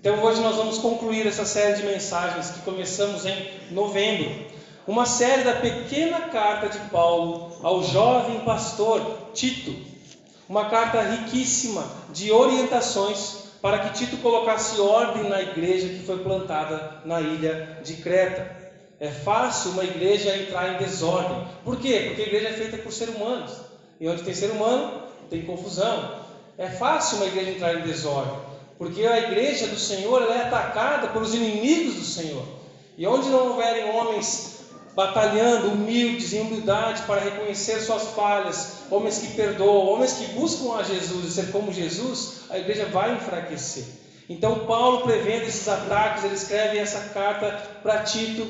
Então hoje nós vamos concluir essa série de mensagens que começamos em novembro. Uma série da pequena carta de Paulo ao jovem pastor Tito. Uma carta riquíssima de orientações para que Tito colocasse ordem na igreja que foi plantada na ilha de Creta. É fácil uma igreja entrar em desordem. Por quê? Porque a igreja é feita por seres humanos. E onde tem ser humano, tem confusão. É fácil uma igreja entrar em desordem. Porque a igreja do Senhor é atacada pelos inimigos do Senhor. E onde não houverem homens batalhando, humildes, em humildade, para reconhecer suas falhas, homens que perdoam, homens que buscam a Jesus e ser como Jesus, a igreja vai enfraquecer. Então, Paulo, prevendo esses ataques, ele escreve essa carta para Tito,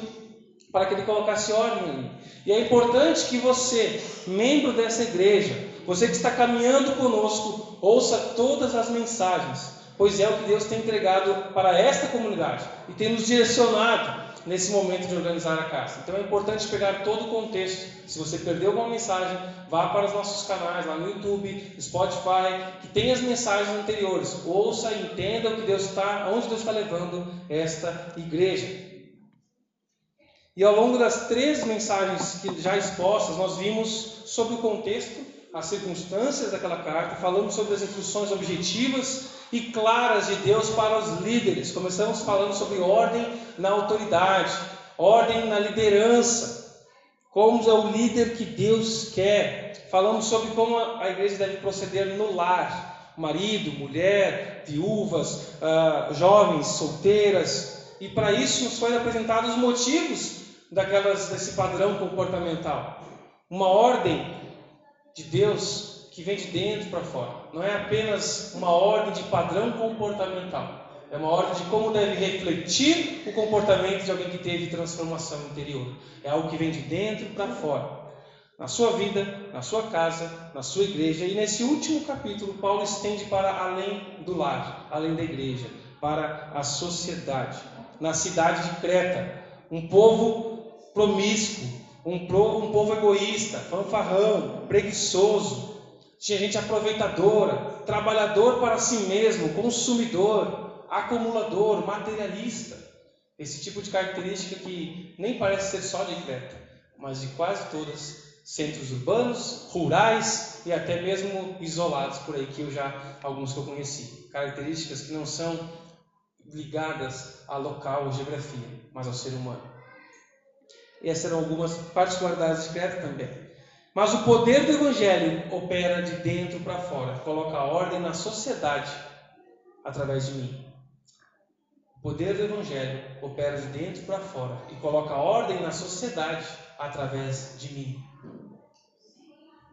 para que ele colocasse ordem ali. E é importante que você, membro dessa igreja, você que está caminhando conosco, ouça todas as mensagens, pois é o que Deus tem entregado para esta comunidade e tem nos direcionado nesse momento de organizar a casa. Então é importante pegar todo o contexto. Se você perdeu alguma mensagem, vá para os nossos canais lá no YouTube, Spotify, que tem as mensagens anteriores. Ouça e entenda o que Deus está, onde Deus está levando esta igreja. E ao longo das três mensagens que já expostas, nós vimos sobre o contexto, as circunstâncias daquela carta, falamos sobre as instruções objetivas e claras de Deus para os líderes. Começamos falando sobre ordem na autoridade, ordem na liderança, como é o líder que Deus quer. Falamos sobre como a igreja deve proceder no lar, marido, mulher, viúvas, uh, jovens, solteiras. E para isso nos foram apresentados os motivos daquelas, desse padrão comportamental. Uma ordem de Deus que vem de dentro para fora. Não é apenas uma ordem de padrão comportamental. É uma ordem de como deve refletir o comportamento de alguém que teve transformação interior. É algo que vem de dentro para fora. Na sua vida, na sua casa, na sua igreja. E nesse último capítulo, Paulo estende para além do lar, além da igreja, para a sociedade. Na cidade de Creta, um povo promíscuo, um povo, egoísta, fanfarrão, preguiçoso, tinha gente aproveitadora, trabalhador para si mesmo, consumidor, acumulador, materialista. Esse tipo de característica que nem parece ser só de Creta, mas de quase todas centros urbanos, rurais e até mesmo isolados por aí que eu já alguns que eu conheci. Características que não são ligadas a local ou geografia, mas ao ser humano. E essas eram algumas particularidades de Creta também. Mas o poder do Evangelho opera de dentro para fora, coloca ordem na sociedade através de mim. O poder do Evangelho opera de dentro para fora e coloca ordem na sociedade através de mim.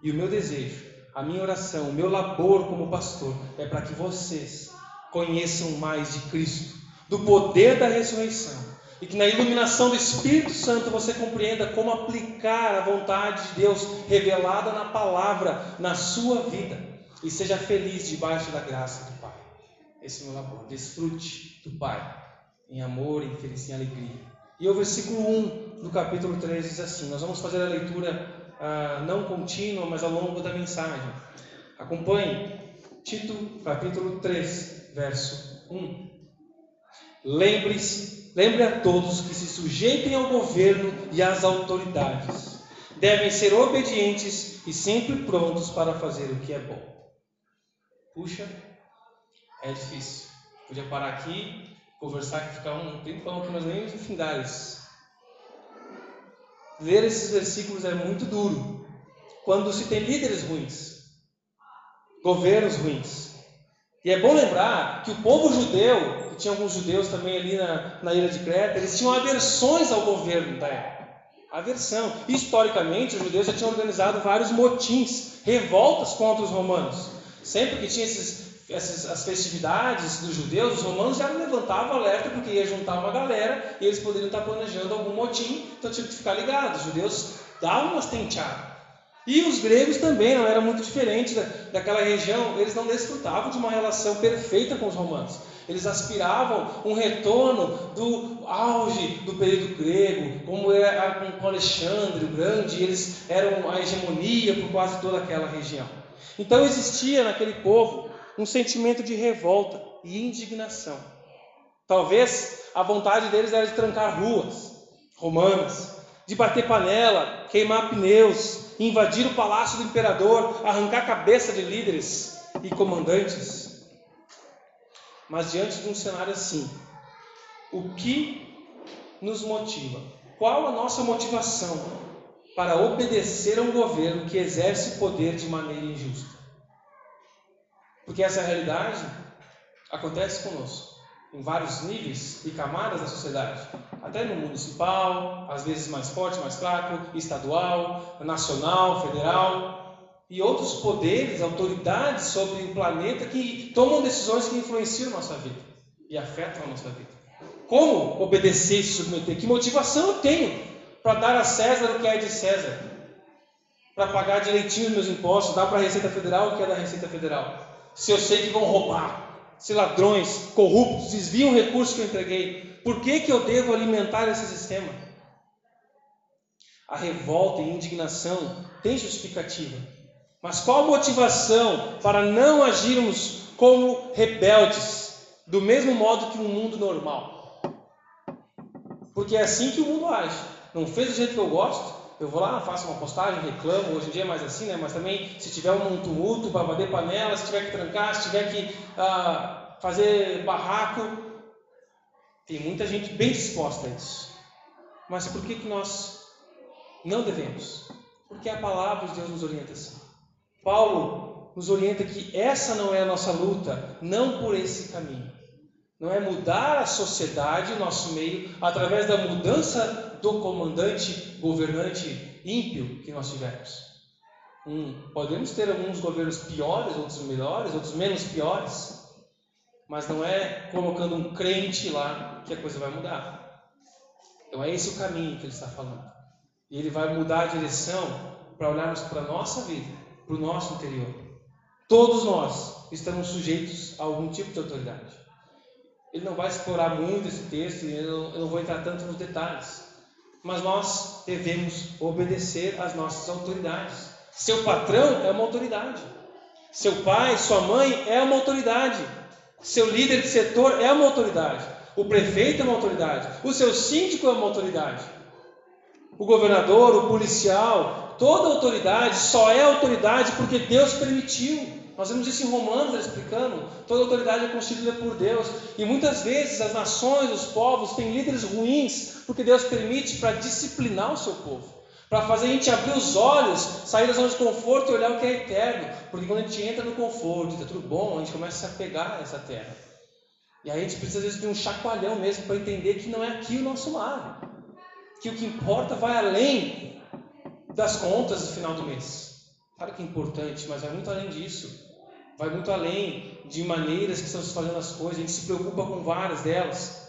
E o meu desejo, a minha oração, o meu labor como pastor é para que vocês conheçam mais de Cristo, do poder da ressurreição e que na iluminação do Espírito Santo você compreenda como aplicar a vontade de Deus revelada na palavra na sua vida e seja feliz debaixo da graça do Pai. Esse é o meu labor. Desfrute do Pai em amor, em felicidade, em alegria. E o versículo 1 do capítulo 3 diz assim: Nós vamos fazer a leitura ah, não contínua, mas ao longo da mensagem. Acompanhe Tito, capítulo 3, verso 1. Lembre-se Lembre a todos que se sujeitem ao governo e às autoridades. Devem ser obedientes e sempre prontos para fazer o que é bom. Puxa, é difícil. Podia parar aqui, conversar ficar um tempo falando que nós nem finais. Ler esses versículos é muito duro. Quando se tem líderes ruins, governos ruins. E é bom lembrar que o povo judeu e tinha alguns judeus também ali na, na ilha de Creta, eles tinham aversões ao governo da época. Aversão. Historicamente, os judeus já tinham organizado vários motins, revoltas contra os romanos. Sempre que tinha esses, essas, as festividades dos judeus, os romanos já levantavam alerta porque ia juntar uma galera e eles poderiam estar planejando algum motim, então tinha que ficar ligado. Os judeus davam umas tenteadas. E os gregos também não era muito diferente da, daquela região, eles não desfrutavam de uma relação perfeita com os romanos. Eles aspiravam um retorno do auge do período grego, como era com Alexandre o Grande, eles eram a hegemonia por quase toda aquela região. Então existia naquele povo um sentimento de revolta e indignação. Talvez a vontade deles era de trancar ruas romanas, de bater panela, queimar pneus, invadir o palácio do imperador, arrancar a cabeça de líderes e comandantes. Mas diante de um cenário assim, o que nos motiva? Qual a nossa motivação para obedecer a um governo que exerce poder de maneira injusta? Porque essa realidade acontece conosco em vários níveis e camadas da sociedade, até no municipal, às vezes mais forte, mais fraco, estadual, nacional, federal, e outros poderes, autoridades sobre o planeta que tomam decisões que influenciam a nossa vida e afetam a nossa vida. Como obedecer e se submeter? Que motivação eu tenho para dar a César o que é de César? Para pagar direitinho os meus impostos, dar para a Receita Federal o que é da Receita Federal? Se eu sei que vão roubar, se ladrões, corruptos, desviam o recurso que eu entreguei, por que, que eu devo alimentar esse sistema? A revolta e indignação têm justificativa. Mas qual a motivação para não agirmos como rebeldes, do mesmo modo que um mundo normal? Porque é assim que o mundo age. Não fez do jeito que eu gosto, eu vou lá, faço uma postagem, reclamo, hoje em dia é mais assim, né? Mas também, se tiver um tumulto para bater panela, se tiver que trancar, se tiver que ah, fazer barraco, tem muita gente bem disposta a isso. Mas por que, que nós não devemos? Porque a palavra de Deus nos orienta assim. Paulo nos orienta que essa não é a nossa luta, não por esse caminho. Não é mudar a sociedade, o nosso meio, através da mudança do comandante, governante ímpio que nós tivermos. Hum, podemos ter alguns governos piores, outros melhores, outros menos piores, mas não é colocando um crente lá que a coisa vai mudar. Então é esse o caminho que ele está falando. E ele vai mudar a direção para olharmos para a nossa vida, para o nosso interior. Todos nós estamos sujeitos a algum tipo de autoridade. Ele não vai explorar muito esse texto e eu não vou entrar tanto nos detalhes. Mas nós devemos obedecer às nossas autoridades. Seu patrão é uma autoridade. Seu pai, sua mãe é uma autoridade. Seu líder de setor é uma autoridade. O prefeito é uma autoridade. O seu síndico é uma autoridade. O governador, o policial, toda autoridade só é autoridade porque Deus permitiu. Nós vemos isso em Romanos explicando. Toda autoridade é constituída por Deus. E muitas vezes as nações, os povos, têm líderes ruins, porque Deus permite para disciplinar o seu povo. Para fazer a gente abrir os olhos, sair da zona de conforto e olhar o que é eterno. Porque quando a gente entra no conforto, está tudo bom, a gente começa a se apegar nessa terra. E aí a gente precisa às vezes de um chacoalhão mesmo para entender que não é aqui o nosso lar. Que o que importa vai além das contas do final do mês. Claro que é importante, mas vai muito além disso vai muito além de maneiras que estamos fazendo as coisas, a gente se preocupa com várias delas.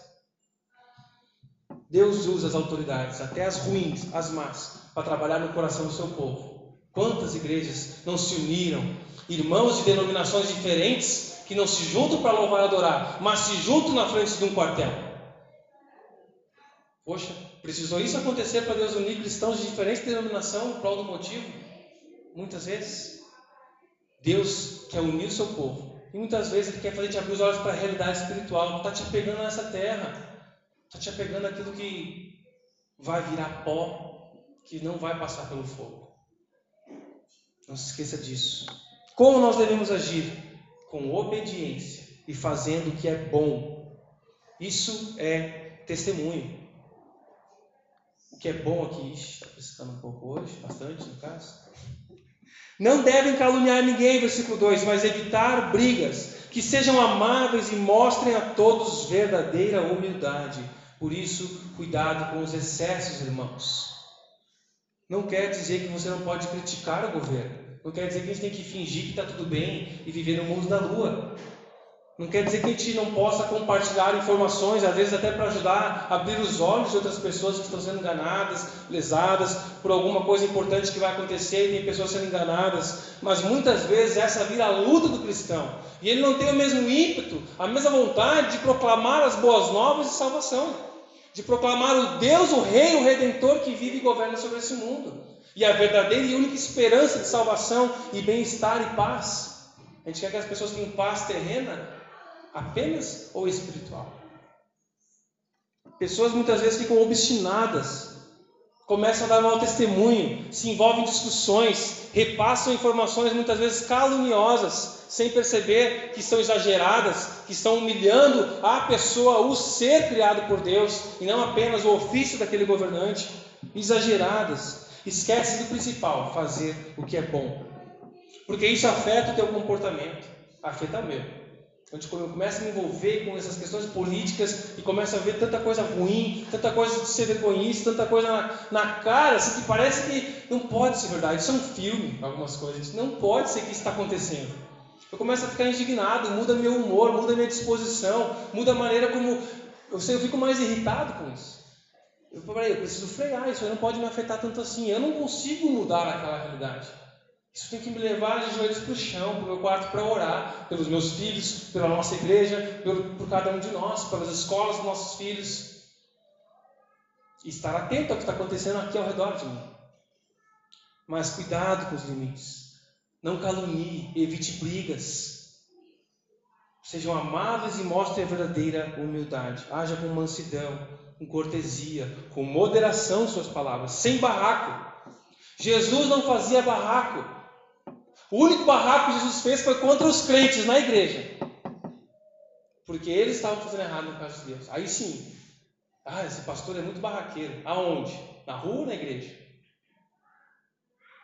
Deus usa as autoridades, até as ruins, as más, para trabalhar no coração do seu povo. Quantas igrejas não se uniram? Irmãos de denominações diferentes que não se juntam para louvar e adorar, mas se juntam na frente de um quartel. Poxa, precisou isso acontecer para Deus unir cristãos de diferentes denominações em prol do motivo? Muitas vezes. Deus quer unir o seu povo. E muitas vezes Ele quer fazer te abrir os olhos para a realidade espiritual. Está te apegando nessa terra. Está te apegando aquilo que vai virar pó, que não vai passar pelo fogo. Não se esqueça disso. Como nós devemos agir? Com obediência e fazendo o que é bom. Isso é testemunho. O que é bom aqui, está precisando um pouco hoje, bastante no caso. Não devem caluniar ninguém, versículo 2, mas evitar brigas, que sejam amáveis e mostrem a todos verdadeira humildade. Por isso, cuidado com os excessos, irmãos. Não quer dizer que você não pode criticar o governo. Não quer dizer que a gente tem que fingir que está tudo bem e viver no mundo da lua. Não quer dizer que a gente não possa compartilhar informações, às vezes até para ajudar a abrir os olhos de outras pessoas que estão sendo enganadas, lesadas por alguma coisa importante que vai acontecer e tem pessoas sendo enganadas. Mas muitas vezes essa vira a luta do cristão. E ele não tem o mesmo ímpeto, a mesma vontade de proclamar as boas novas de salvação, de proclamar o Deus, o Rei, o Redentor que vive e governa sobre esse mundo. E a verdadeira e única esperança de salvação e bem-estar e paz. A gente quer que as pessoas tenham paz terrena, apenas ou espiritual? Pessoas muitas vezes ficam obstinadas, começam a dar mau testemunho, se envolvem em discussões, repassam informações muitas vezes caluniosas, sem perceber que são exageradas, que estão humilhando a pessoa, o ser criado por Deus, e não apenas o ofício daquele governante. Exageradas. Esquece do principal, fazer o que é bom. Porque isso afeta o teu comportamento, afeta o meu. Quando eu começo a me envolver com essas questões políticas e começo a ver tanta coisa ruim, tanta coisa de ser egoísta, tanta coisa na, na cara, assim, que parece que não pode ser verdade. Isso é um filme, algumas coisas. Não pode ser que isso está acontecendo. Eu começo a ficar indignado, muda meu humor, muda minha disposição, muda a maneira como. Eu, sei, eu fico mais irritado com isso. Eu falei, eu preciso frear, isso não pode me afetar tanto assim. Eu não consigo mudar aquela realidade. Isso tem que me levar de joelhos para o chão, para o meu quarto, para orar pelos meus filhos, pela nossa igreja, por, por cada um de nós, pelas escolas dos nossos filhos. E estar atento ao que está acontecendo aqui ao redor de mim. Mas cuidado com os limites. Não calunie, evite brigas. Sejam amáveis e mostrem a verdadeira humildade. Haja com mansidão, com cortesia, com moderação suas palavras, sem barraco. Jesus não fazia barraco. O único barraco que Jesus fez foi contra os crentes na igreja. Porque eles estavam fazendo errado no caso de Deus. Aí sim. Ah, esse pastor é muito barraqueiro. Aonde? Na rua ou na igreja?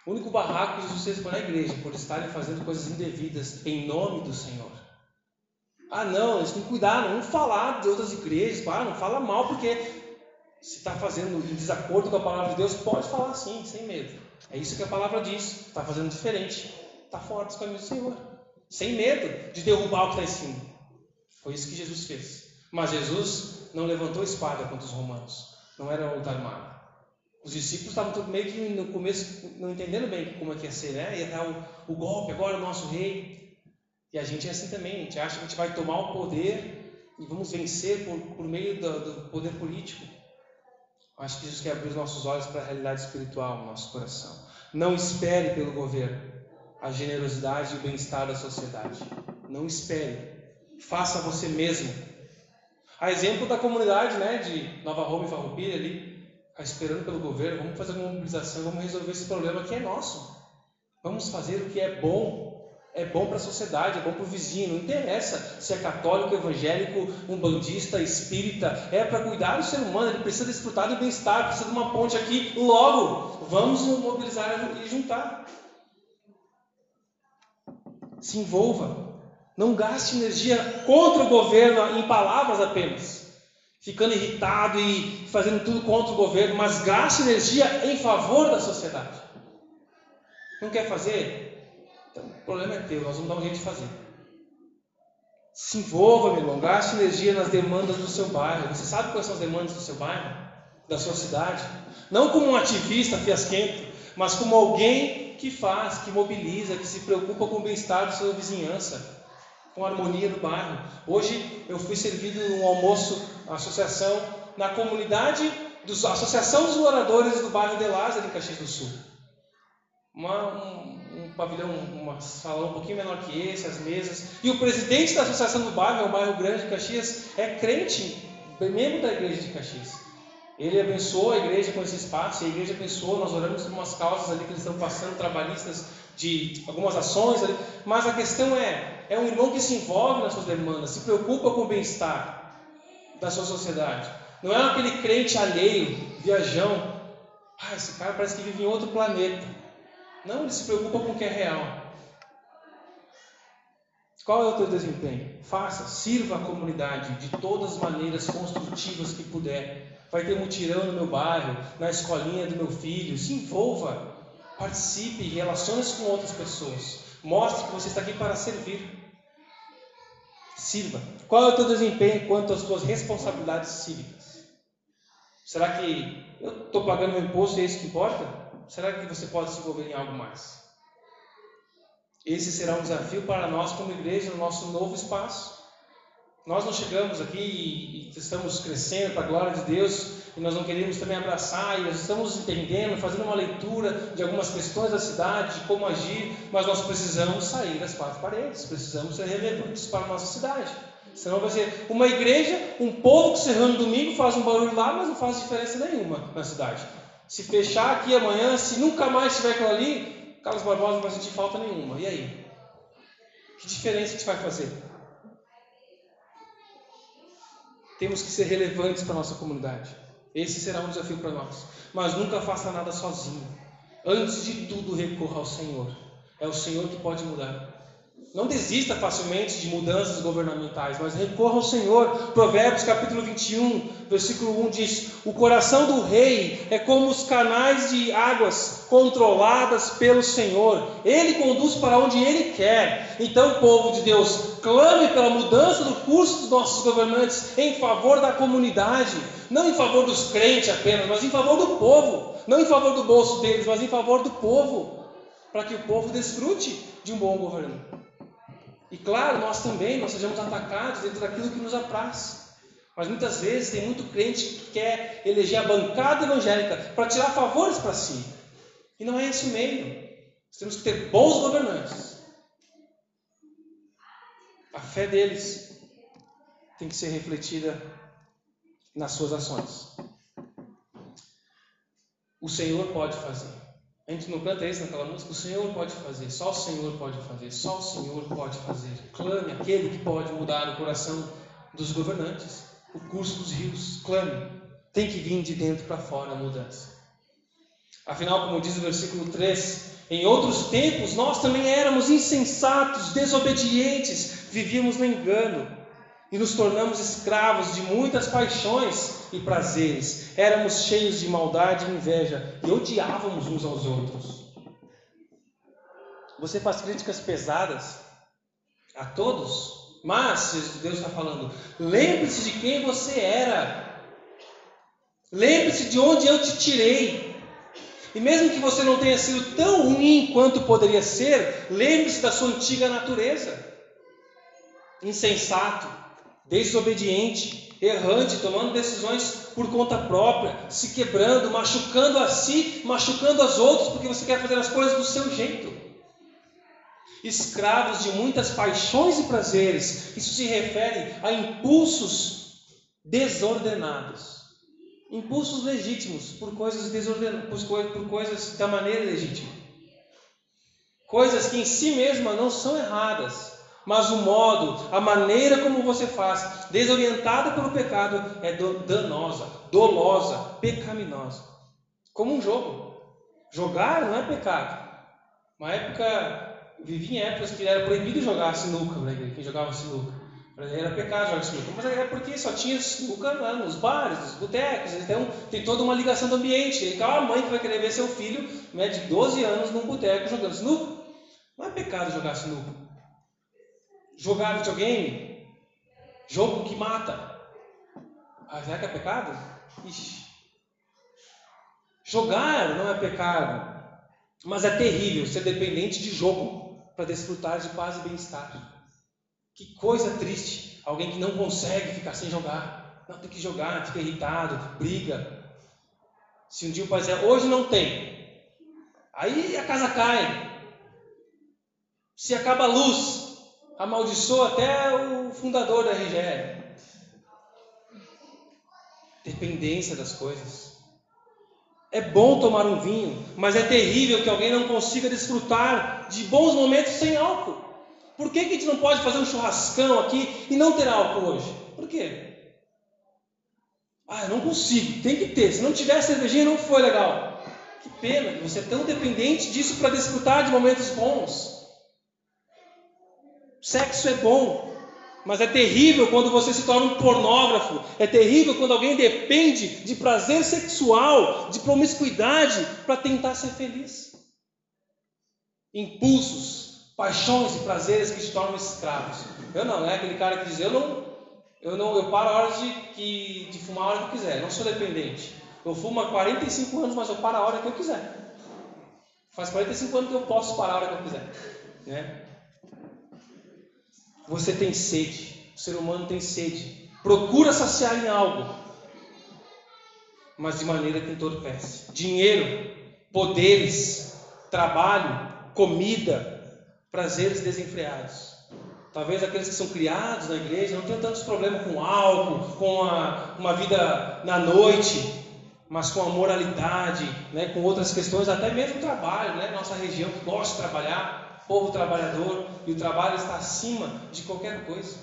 O único barraco que Jesus fez foi na igreja, por estarem fazendo coisas indevidas em nome do Senhor. Ah, não, eles têm que cuidar, não falar de outras igrejas, ah, não fala mal, porque se está fazendo em desacordo com a palavra de Deus, pode falar sim, sem medo. É isso que a palavra diz, está fazendo diferente está fora dos caminhos do Senhor. Sem medo de derrubar o que está em cima. Foi isso que Jesus fez. Mas Jesus não levantou espada contra os romanos. Não era uma luta. Os discípulos estavam tudo meio que no começo não entendendo bem como é que ia ser, né? Ia dar o, o golpe, agora o nosso rei. E a gente é assim também. A gente acha que a gente vai tomar o poder e vamos vencer por, por meio do, do poder político. Acho que Jesus quer abrir os nossos olhos para a realidade espiritual no nosso coração. Não espere pelo governo a generosidade e o bem-estar da sociedade. Não espere. Faça você mesmo. A exemplo da comunidade né, de Nova Roma e Farroupilha ali, esperando pelo governo, vamos fazer uma mobilização, vamos resolver esse problema que é nosso. Vamos fazer o que é bom. É bom para a sociedade, é bom para o vizinho. Não interessa se é católico, evangélico, um bandista, espírita. É para cuidar do ser humano. Ele precisa desfrutar do bem-estar, precisa de uma ponte aqui. Logo, vamos mobilizar e juntar se envolva. Não gaste energia contra o governo em palavras apenas, ficando irritado e fazendo tudo contra o governo, mas gaste energia em favor da sociedade. Não quer fazer? Então, o problema é teu, nós vamos dar um jeito de fazer. Se envolva, meu irmão, gaste energia nas demandas do seu bairro. Você sabe quais são as demandas do seu bairro? Da sua cidade? Não como um ativista fiasquento, mas como alguém que faz, que mobiliza, que se preocupa com o bem-estar da sua vizinhança, com a harmonia do bairro. Hoje eu fui servido num almoço, associação, na comunidade, dos, Associação dos Moradores do bairro de Lázaro, em Caxias do Sul. Uma, um, um pavilhão, um salão um pouquinho menor que esse, as mesas. E o presidente da associação do bairro, é o bairro grande de Caxias, é crente, membro da igreja de Caxias. Ele abençoou a igreja com esse espaço, e a igreja abençoou, nós oramos por umas causas ali que eles estão passando, trabalhistas, de algumas ações ali, mas a questão é, é um irmão que se envolve nas suas demandas, se preocupa com o bem-estar da sua sociedade. Não é aquele crente alheio, viajão, ah, esse cara parece que vive em outro planeta. Não, ele se preocupa com o que é real. Qual é o teu desempenho? Faça, sirva a comunidade de todas as maneiras construtivas que puder vai ter mutirão no meu bairro, na escolinha do meu filho. Se envolva, participe, relacione-se com outras pessoas. Mostre que você está aqui para servir. Sirva. Qual é o teu desempenho quanto às tuas responsabilidades cívicas? Será que eu estou pagando meu imposto e é isso que importa? Será que você pode se envolver em algo mais? Esse será um desafio para nós como igreja no nosso novo espaço. Nós não chegamos aqui e, estamos crescendo para a glória de Deus e nós não queremos também abraçar e nós estamos entendendo, fazendo uma leitura de algumas questões da cidade, de como agir, mas nós precisamos sair das quatro paredes, precisamos ser relevantes para a nossa cidade. Senão vai ser uma igreja, um povo que se reúne domingo, faz um barulho lá, mas não faz diferença nenhuma na cidade. Se fechar aqui amanhã, se nunca mais tiver aquilo ali, Carlos Barbosa não vai sentir falta nenhuma. E aí? Que diferença gente vai fazer? Temos que ser relevantes para a nossa comunidade. Esse será um desafio para nós. Mas nunca faça nada sozinho. Antes de tudo, recorra ao Senhor. É o Senhor que pode mudar. Não desista facilmente de mudanças governamentais, mas recorra ao Senhor. Provérbios capítulo 21, versículo 1 diz: O coração do rei é como os canais de águas controladas pelo Senhor. Ele conduz para onde ele quer. Então, povo de Deus, clame pela mudança do curso dos nossos governantes em favor da comunidade, não em favor dos crentes apenas, mas em favor do povo. Não em favor do bolso deles, mas em favor do povo, para que o povo desfrute de um bom governo. E claro, nós também nós sejamos atacados dentro daquilo que nos apraz. Mas muitas vezes tem muito crente que quer eleger a bancada evangélica para tirar favores para si. E não é esse o meio. Nós temos que ter bons governantes. A fé deles tem que ser refletida nas suas ações. O Senhor pode fazer. A gente não canta isso naquela música? O Senhor pode fazer, só o Senhor pode fazer, só o Senhor pode fazer. Clame aquele que pode mudar o coração dos governantes, o curso dos rios. Clame. Tem que vir de dentro para fora a mudança. Afinal, como diz o versículo 3, em outros tempos nós também éramos insensatos, desobedientes, vivíamos no engano e nos tornamos escravos de muitas paixões e prazeres. Éramos cheios de maldade e inveja e odiávamos uns aos outros. Você faz críticas pesadas a todos, mas Deus está falando, lembre-se de quem você era. Lembre-se de onde eu te tirei. E mesmo que você não tenha sido tão ruim quanto poderia ser, lembre-se da sua antiga natureza. Insensato, desobediente, errante, tomando decisões por conta própria, se quebrando, machucando a si, machucando as outros, porque você quer fazer as coisas do seu jeito. Escravos de muitas paixões e prazeres, isso se refere a impulsos desordenados. Impulsos legítimos por coisas desordenadas, por coisas da maneira legítima. Coisas que em si mesmas não são erradas, mas o modo, a maneira como você faz, desorientada pelo pecado, é danosa, dolosa, pecaminosa. Como um jogo. Jogar não é pecado. Uma época, vivia em épocas que era proibido jogar sinuca, né? quem jogava sinuca. Era pecado jogar sinuca, mas é porque só tinha sinuca né, nos bares, nos botecos, então tem toda uma ligação do ambiente. Então a mãe que vai querer ver seu filho né, de 12 anos num boteco jogando sinuca. Não é pecado jogar sinuca. Jogar videogame, jogo que mata. Ah, será que é pecado? Ixi. Jogar não é pecado, mas é terrível ser dependente de jogo para desfrutar de paz e bem-estar. Que coisa triste, alguém que não consegue ficar sem jogar. Não, tem que jogar, fica irritado, briga. Se um dia o pai dizer, hoje não tem, aí a casa cai. Se acaba a luz, amaldiçoa até o fundador da RGE. Dependência das coisas. É bom tomar um vinho, mas é terrível que alguém não consiga desfrutar de bons momentos sem álcool. Por que, que a gente não pode fazer um churrascão aqui e não ter álcool hoje? Por quê? Ah, eu não consigo, tem que ter. Se não tiver cervejinha, não foi legal. Que pena você é tão dependente disso para desfrutar de momentos bons. Sexo é bom, mas é terrível quando você se torna um pornógrafo. É terrível quando alguém depende de prazer sexual, de promiscuidade, para tentar ser feliz. Impulsos, paixões e prazeres que te tornam escravos. Eu não, é aquele cara que diz: eu não, eu não, eu paro a hora de, que, de fumar a hora que eu quiser. Eu não sou dependente. Eu fumo há 45 anos, mas eu paro a hora que eu quiser. Faz 45 anos que eu posso parar a hora que eu quiser. Né? Você tem sede, o ser humano tem sede, procura saciar em algo, mas de maneira que entorpece. Dinheiro, poderes, trabalho, comida, prazeres desenfreados. Talvez aqueles que são criados na igreja não tenham tantos problemas com álcool, com a, uma vida na noite, mas com a moralidade, né, com outras questões, até mesmo trabalho, né, nossa região que gosta de trabalhar, povo trabalhador, e o trabalho está acima de qualquer coisa.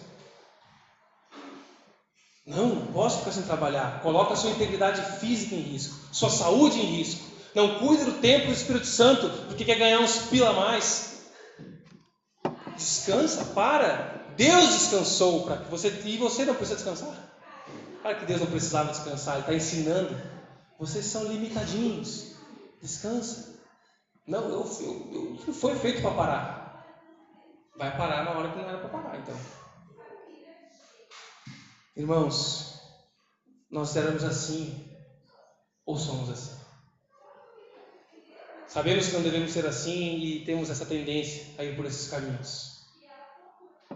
Não, não posso ficar sem trabalhar. Coloca sua integridade física em risco, sua saúde em risco. Não cuide do templo do Espírito Santo porque quer ganhar uns pila a mais. Descansa, para. Deus descansou para que você e você não precisa descansar. Para que Deus não precisava descansar, Ele está ensinando. Vocês são limitadinhos. Descansa. Não, eu, eu, eu foi feito para parar. Vai parar na hora que não era para parar, então. Irmãos, nós éramos assim ou somos assim? Sabemos que não devemos ser assim e temos essa tendência a ir por esses caminhos.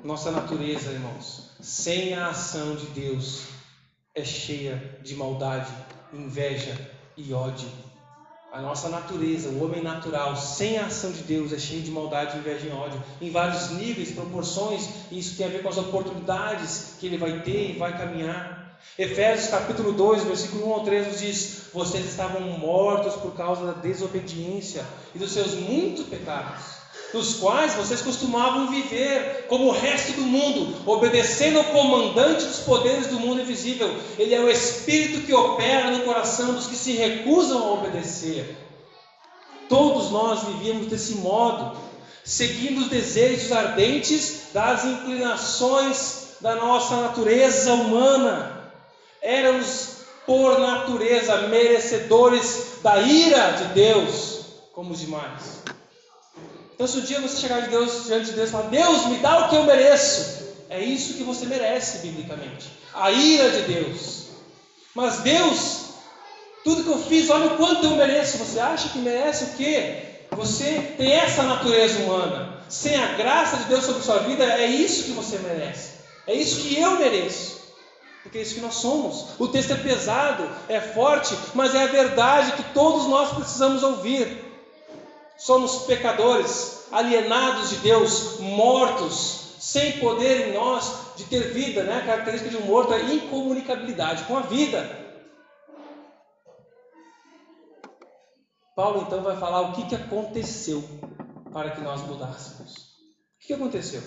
Nossa natureza, irmãos, sem a ação de Deus, é cheia de maldade, inveja e ódio. A nossa natureza, o homem natural, sem a ação de Deus, é cheio de maldade, inveja e ódio, em vários níveis, proporções, e isso tem a ver com as oportunidades que ele vai ter e vai caminhar. Efésios capítulo 2, versículo 1 ao 3 nos diz: Vocês estavam mortos por causa da desobediência e dos seus muitos pecados, nos quais vocês costumavam viver como o resto do mundo, obedecendo ao comandante dos poderes do mundo invisível. Ele é o Espírito que opera no coração dos que se recusam a obedecer. Todos nós vivíamos desse modo, seguindo os desejos ardentes das inclinações da nossa natureza humana éramos por natureza merecedores da ira de Deus, como os demais. Então, se um dia você chegar de Deus, diante de Deus e falar: Deus, me dá o que eu mereço, é isso que você merece, biblicamente a ira de Deus. Mas Deus, tudo que eu fiz, olha o quanto eu mereço. Você acha que merece o quê? Você tem essa natureza humana. Sem a graça de Deus sobre sua vida, é isso que você merece. É isso que eu mereço. Porque é isso que nós somos. O texto é pesado, é forte, mas é a verdade que todos nós precisamos ouvir. Somos pecadores, alienados de Deus, mortos, sem poder em nós de ter vida, né? A característica de um morto é incomunicabilidade com a vida. Paulo então vai falar o que, que aconteceu para que nós mudássemos. O que, que aconteceu?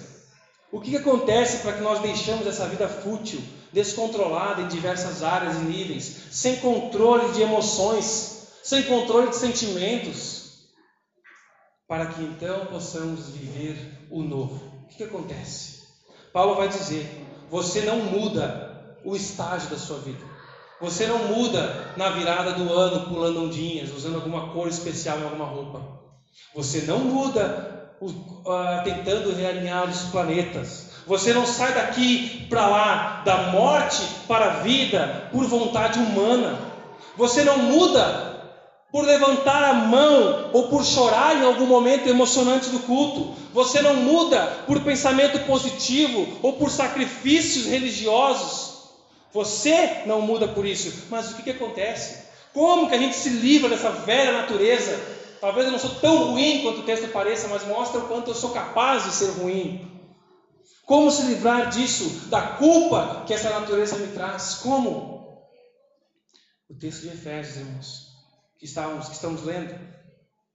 O que, que acontece para que nós deixamos essa vida fútil, descontrolada em diversas áreas e níveis, sem controle de emoções, sem controle de sentimentos, para que então possamos viver o novo? O que, que acontece? Paulo vai dizer: você não muda o estágio da sua vida. Você não muda na virada do ano pulando ondinhas, usando alguma cor especial em alguma roupa. Você não muda uh, tentando realinhar os planetas. Você não sai daqui para lá, da morte para a vida, por vontade humana. Você não muda por levantar a mão ou por chorar em algum momento emocionante do culto. Você não muda por pensamento positivo ou por sacrifícios religiosos. Você não muda por isso. Mas o que, que acontece? Como que a gente se livra dessa velha natureza Talvez eu não sou tão ruim quanto o texto pareça, mas mostra o quanto eu sou capaz de ser ruim. Como se livrar disso, da culpa que essa natureza me traz? Como? O texto de Efésios, irmãos, que estamos, que estamos lendo,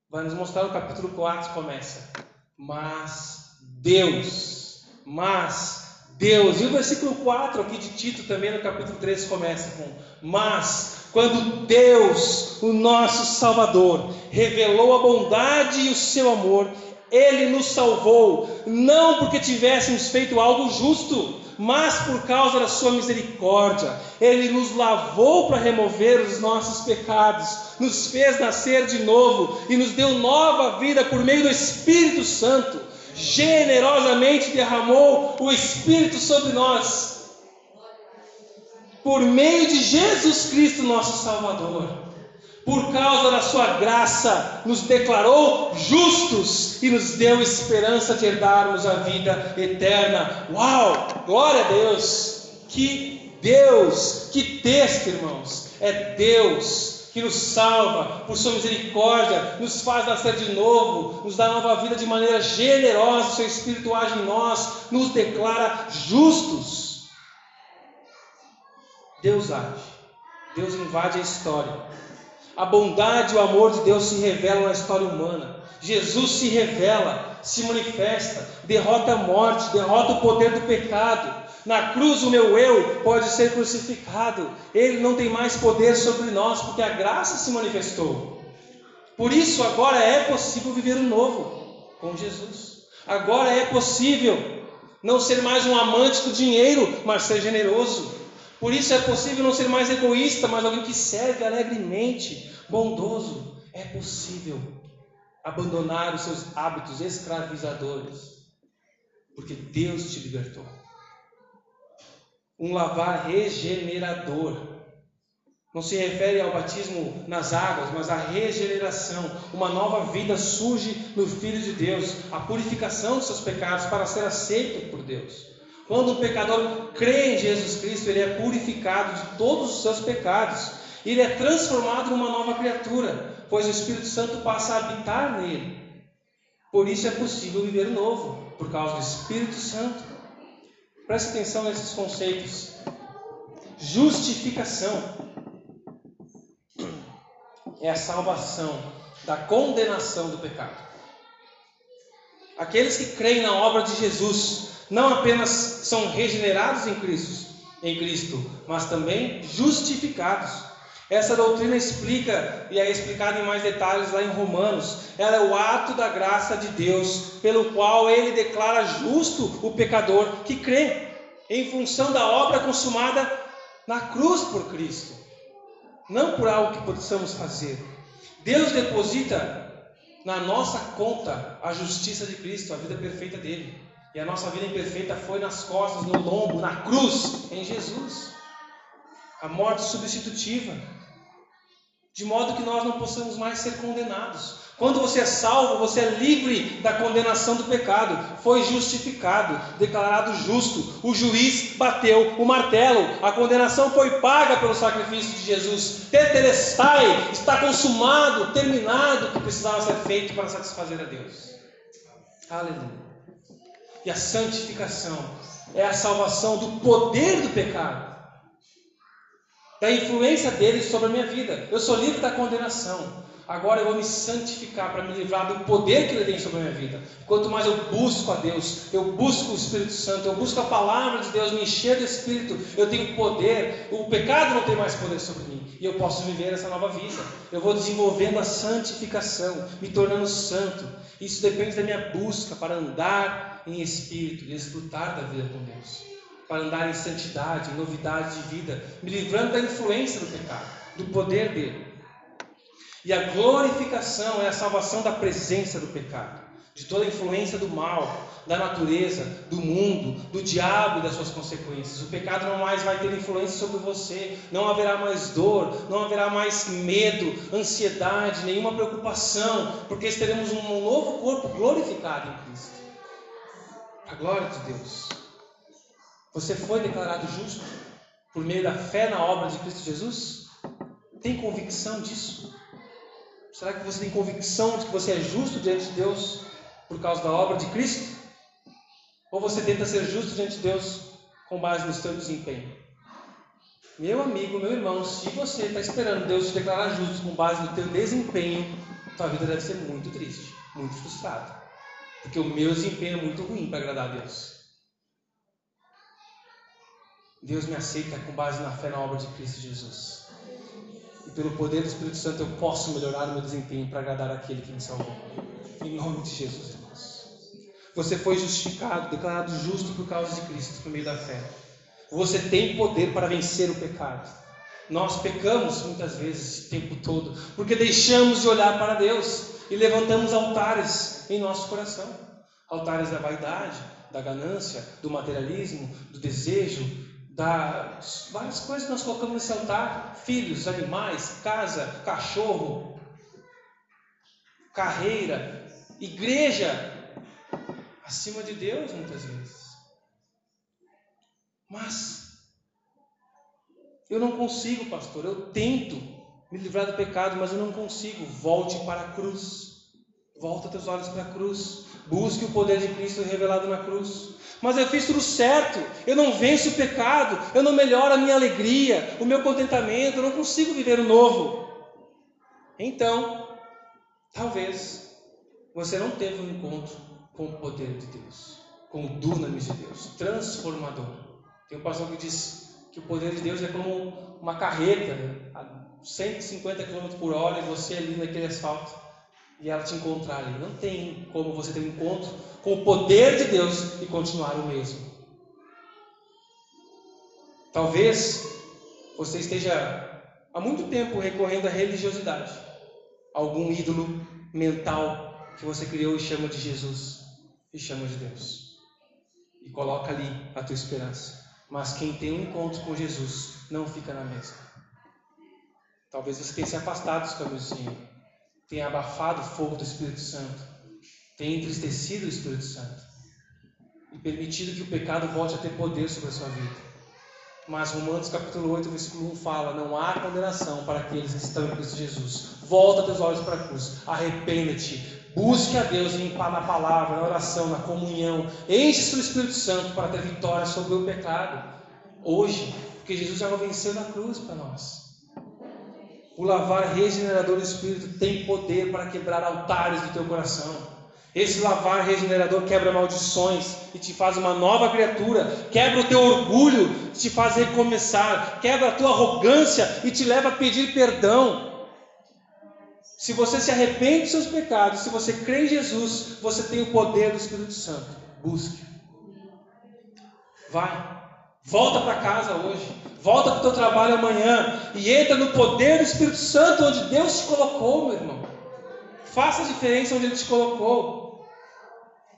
vai nos mostrar o capítulo 4 começa. Mas Deus, mas Deus. E o versículo 4 aqui de Tito também no capítulo 3 começa com mas quando Deus, o nosso Salvador, revelou a bondade e o seu amor, ele nos salvou, não porque tivéssemos feito algo justo, mas por causa da sua misericórdia. Ele nos lavou para remover os nossos pecados, nos fez nascer de novo e nos deu nova vida por meio do Espírito Santo. Generosamente derramou o Espírito sobre nós por meio de Jesus Cristo, nosso Salvador. Por causa da sua graça, nos declarou justos e nos deu esperança de herdarmos a vida eterna. Uau! Glória a Deus! Que Deus, que texto, irmãos! É Deus que nos salva por sua misericórdia, nos faz nascer de novo, nos dá nova vida de maneira generosa, seu Espírito age em nós, nos declara justos. Deus age, Deus invade a história. A bondade e o amor de Deus se revelam na história humana. Jesus se revela, se manifesta, derrota a morte, derrota o poder do pecado, na cruz, o meu eu pode ser crucificado. Ele não tem mais poder sobre nós, porque a graça se manifestou. Por isso, agora é possível viver o novo com Jesus. Agora é possível não ser mais um amante do dinheiro, mas ser generoso. Por isso é possível não ser mais egoísta, mas alguém que serve alegremente, bondoso. É possível abandonar os seus hábitos escravizadores, porque Deus te libertou um lavar regenerador. Não se refere ao batismo nas águas, mas à regeneração. Uma nova vida surge no Filho de Deus, a purificação dos seus pecados para ser aceito por Deus. Quando o pecador crê em Jesus Cristo, ele é purificado de todos os seus pecados. Ele é transformado numa nova criatura, pois o Espírito Santo passa a habitar nele. Por isso é possível viver novo, por causa do Espírito Santo. Preste atenção nesses conceitos. Justificação é a salvação da condenação do pecado. Aqueles que creem na obra de Jesus não apenas são regenerados em Cristo, em Cristo, mas também justificados. Essa doutrina explica e é explicada em mais detalhes lá em Romanos. Ela é o ato da graça de Deus, pelo qual ele declara justo o pecador que crê, em função da obra consumada na cruz por Cristo, não por algo que possamos fazer. Deus deposita na nossa conta a justiça de Cristo, a vida perfeita dele. E a nossa vida imperfeita foi nas costas, no lombo, na cruz, em Jesus. A morte substitutiva de modo que nós não possamos mais ser condenados. Quando você é salvo, você é livre da condenação do pecado, foi justificado, declarado justo. O juiz bateu o martelo, a condenação foi paga pelo sacrifício de Jesus. Tetelestai, está consumado, terminado o que precisava ser feito para satisfazer a Deus. Aleluia. E a santificação é a salvação do poder do pecado da influência dele sobre a minha vida. Eu sou livre da condenação. Agora eu vou me santificar para me livrar do poder que ele tem sobre a minha vida. Quanto mais eu busco a Deus, eu busco o Espírito Santo, eu busco a palavra de Deus, me encher do Espírito, eu tenho poder, o pecado não tem mais poder sobre mim. E eu posso viver essa nova vida. Eu vou desenvolvendo a santificação, me tornando santo. Isso depende da minha busca para andar em Espírito e desfrutar da vida com Deus para andar em santidade, em novidade de vida, me livrando da influência do pecado, do poder dele. E a glorificação é a salvação da presença do pecado, de toda a influência do mal, da natureza, do mundo, do diabo e das suas consequências. O pecado não mais vai ter influência sobre você, não haverá mais dor, não haverá mais medo, ansiedade, nenhuma preocupação, porque teremos um novo corpo glorificado em Cristo. A glória de Deus. Você foi declarado justo por meio da fé na obra de Cristo Jesus? Tem convicção disso? Será que você tem convicção de que você é justo diante de Deus por causa da obra de Cristo? Ou você tenta ser justo diante de Deus com base no seu desempenho? Meu amigo, meu irmão, se você está esperando Deus te declarar justo com base no teu desempenho, tua vida deve ser muito triste, muito frustrada. Porque o meu desempenho é muito ruim para agradar a Deus. Deus me aceita com base na fé na obra de Cristo Jesus. E pelo poder do Espírito Santo eu posso melhorar o meu desempenho para agradar aquele que me salvou. Em nome de Jesus, irmãos. Você foi justificado, declarado justo por causa de Cristo, por meio da fé. Você tem poder para vencer o pecado. Nós pecamos muitas vezes o tempo todo, porque deixamos de olhar para Deus e levantamos altares em nosso coração. Altares da vaidade, da ganância, do materialismo, do desejo, das várias coisas que nós colocamos nesse altar: filhos, animais, casa, cachorro, carreira, igreja, acima de Deus muitas vezes. Mas eu não consigo, pastor, eu tento, me livrar do pecado, mas eu não consigo. Volte para a cruz. Volta teus olhos para a cruz. Busque o poder de Cristo revelado na cruz. Mas eu fiz tudo certo. Eu não venço o pecado. Eu não melhoro a minha alegria, o meu contentamento. Eu não consigo viver o novo. Então, talvez você não teve um encontro com o poder de Deus, com o dunamis de Deus, transformador. Tem um pastor que diz que o poder de Deus é como uma carreta a 150 km por hora e você ali naquele asfalto e ela te encontrar ali. Não tem como você ter um encontro com o poder de Deus e continuar o mesmo. Talvez você esteja há muito tempo recorrendo à religiosidade, algum ídolo mental que você criou e chama de Jesus e chama de Deus. E coloca ali a tua esperança. Mas quem tem um encontro com Jesus não fica na mesma. Talvez você tenha se afastado dos caminhos do Senhor tem abafado o fogo do Espírito Santo, tem entristecido o Espírito Santo e permitido que o pecado volte a ter poder sobre a sua vida. Mas Romanos capítulo 8, versículo 1 fala: Não há condenação para aqueles que estão em Cristo Jesus. Volta teus olhos para a cruz, arrependa-te, busque a Deus na palavra, na oração, na comunhão, enche-se do Espírito Santo para ter vitória sobre o pecado. Hoje, porque Jesus já venceu na cruz para nós. O lavar regenerador do Espírito tem poder para quebrar altares do teu coração. Esse lavar regenerador quebra maldições e te faz uma nova criatura, quebra o teu orgulho, te faz recomeçar, quebra a tua arrogância e te leva a pedir perdão. Se você se arrepende dos seus pecados, se você crê em Jesus, você tem o poder do Espírito Santo. Busque. Vai. Volta para casa hoje. Volta para o teu trabalho amanhã. E entra no poder do Espírito Santo onde Deus te colocou, meu irmão. Faça a diferença onde Ele te colocou.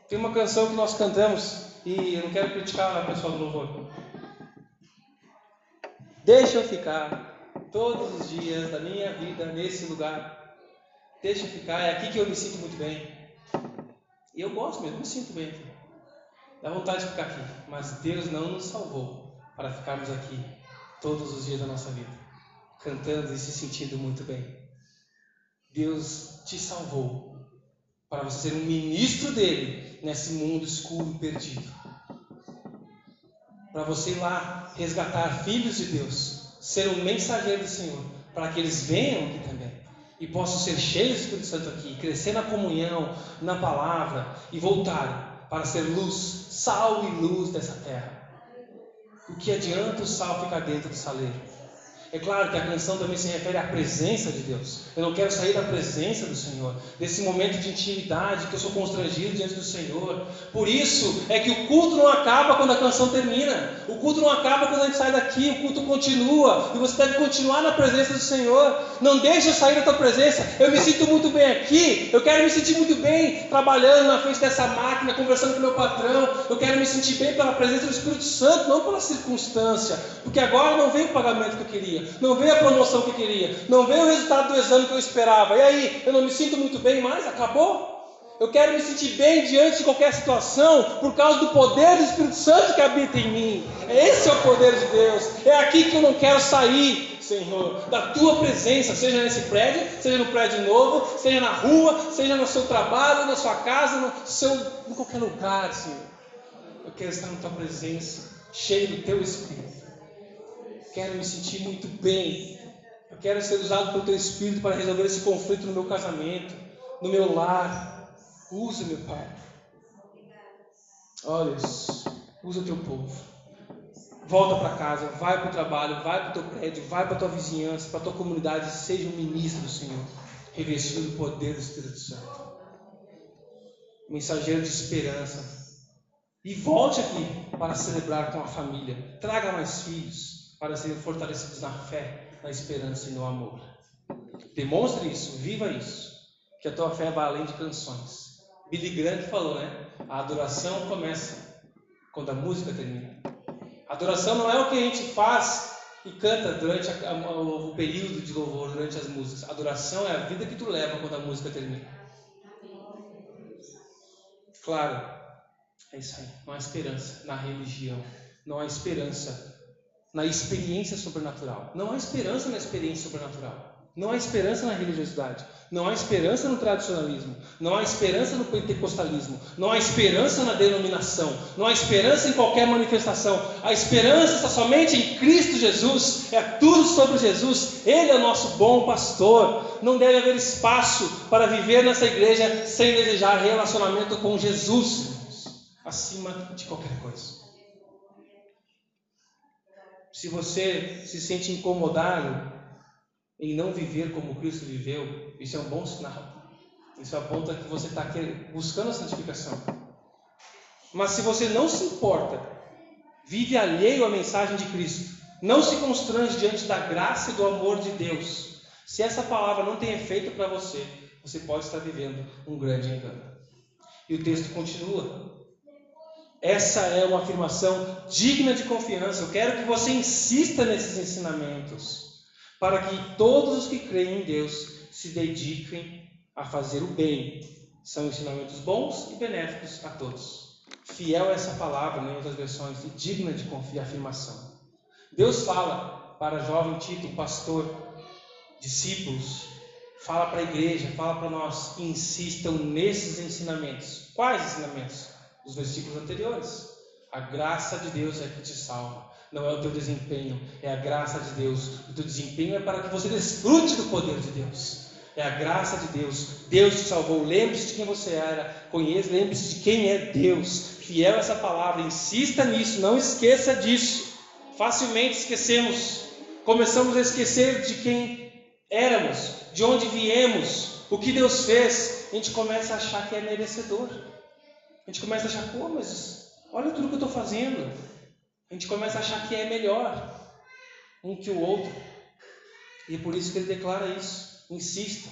Tem uma canção que nós cantamos. E eu não quero criticar a pessoa do louvor. Deixa eu ficar todos os dias da minha vida nesse lugar. Deixa eu ficar. É aqui que eu me sinto muito bem. E eu gosto mesmo, me sinto bem. Dá vontade de ficar aqui, mas Deus não nos salvou para ficarmos aqui todos os dias da nossa vida, cantando e se sentindo muito bem. Deus te salvou para você ser um ministro dele nesse mundo escuro e perdido. Para você ir lá resgatar filhos de Deus, ser um mensageiro do Senhor, para que eles venham aqui também e possam ser cheios do Espírito Santo aqui, crescer na comunhão, na palavra e voltarem para ser luz, sal e luz dessa terra. O que adianta o sal ficar dentro do saleiro? É claro que a canção também se refere à presença de Deus. Eu não quero sair da presença do Senhor, desse momento de intimidade que eu sou constrangido diante do Senhor. Por isso é que o culto não acaba quando a canção termina. O culto não acaba quando a gente sai daqui. O culto continua e você deve continuar na presença do Senhor. Não deixe eu sair da tua presença. Eu me sinto muito bem aqui. Eu quero me sentir muito bem trabalhando na frente dessa máquina, conversando com meu patrão. Eu quero me sentir bem pela presença do Espírito Santo, não pela circunstância. Porque agora não vem o pagamento que eu queria não veio a promoção que queria, não veio o resultado do exame que eu esperava. E aí, eu não me sinto muito bem mais? Acabou? Eu quero me sentir bem diante de qualquer situação por causa do poder do Espírito Santo que habita em mim. Esse é o poder de Deus. É aqui que eu não quero sair, Senhor, da tua presença, seja nesse prédio, seja no prédio novo, seja na rua, seja no seu trabalho, na sua casa, no seu, em qualquer lugar, Senhor. Eu quero estar na tua presença, cheio do teu Espírito quero me sentir muito bem. Eu quero ser usado pelo teu Espírito para resolver esse conflito no meu casamento, no meu lar. Usa, meu Pai. Olha isso. Usa o teu povo. Volta para casa, vai para o trabalho, vai para o teu prédio, vai para a tua vizinhança, para a tua comunidade. Seja um ministro do Senhor, revestido do poder do Espírito Santo. Mensageiro de esperança. E volte aqui para celebrar com a família. Traga mais filhos para serem fortalecidos na fé, na esperança e no amor. Demonstre isso, viva isso, que a tua fé vai além de canções. Billy Graham falou, né? A adoração começa quando a música termina. A adoração não é o que a gente faz e canta durante a, a, o período de louvor, durante as músicas. A adoração é a vida que tu leva quando a música termina. Claro, é isso aí. Não há esperança na religião. Não há esperança na experiência sobrenatural. Não há esperança na experiência sobrenatural. Não há esperança na religiosidade. Não há esperança no tradicionalismo. Não há esperança no pentecostalismo. Não há esperança na denominação. Não há esperança em qualquer manifestação. A esperança está somente em Cristo Jesus. É tudo sobre Jesus. Ele é o nosso bom pastor. Não deve haver espaço para viver nessa igreja sem desejar relacionamento com Jesus, acima de qualquer coisa. Se você se sente incomodado em não viver como Cristo viveu, isso é um bom sinal. Isso aponta que você está buscando a santificação. Mas se você não se importa, vive alheio à mensagem de Cristo, não se constrange diante da graça e do amor de Deus, se essa palavra não tem efeito para você, você pode estar vivendo um grande engano. E o texto continua. Essa é uma afirmação digna de confiança. Eu quero que você insista nesses ensinamentos para que todos os que creem em Deus se dediquem a fazer o bem. São ensinamentos bons e benéficos a todos. Fiel é essa palavra, né, em outras versões, e digna de afirmação. Deus fala para jovem Tito, pastor, discípulos, fala para a igreja, fala para nós, insistam nesses ensinamentos. Quais ensinamentos? Os versículos anteriores. A graça de Deus é que te salva não é o teu desempenho, é a graça de Deus. O teu desempenho é para que você desfrute do poder de Deus. É a graça de Deus. Deus te salvou. Lembre-se de quem você era. Conheça, lembre-se de quem é Deus. Fiel a essa palavra. Insista nisso. Não esqueça disso. Facilmente esquecemos. Começamos a esquecer de quem éramos, de onde viemos, o que Deus fez. A gente começa a achar que é merecedor. A gente começa a achar, pô, mas olha tudo que eu estou fazendo. A gente começa a achar que é melhor um que o outro. E é por isso que ele declara isso. Insista.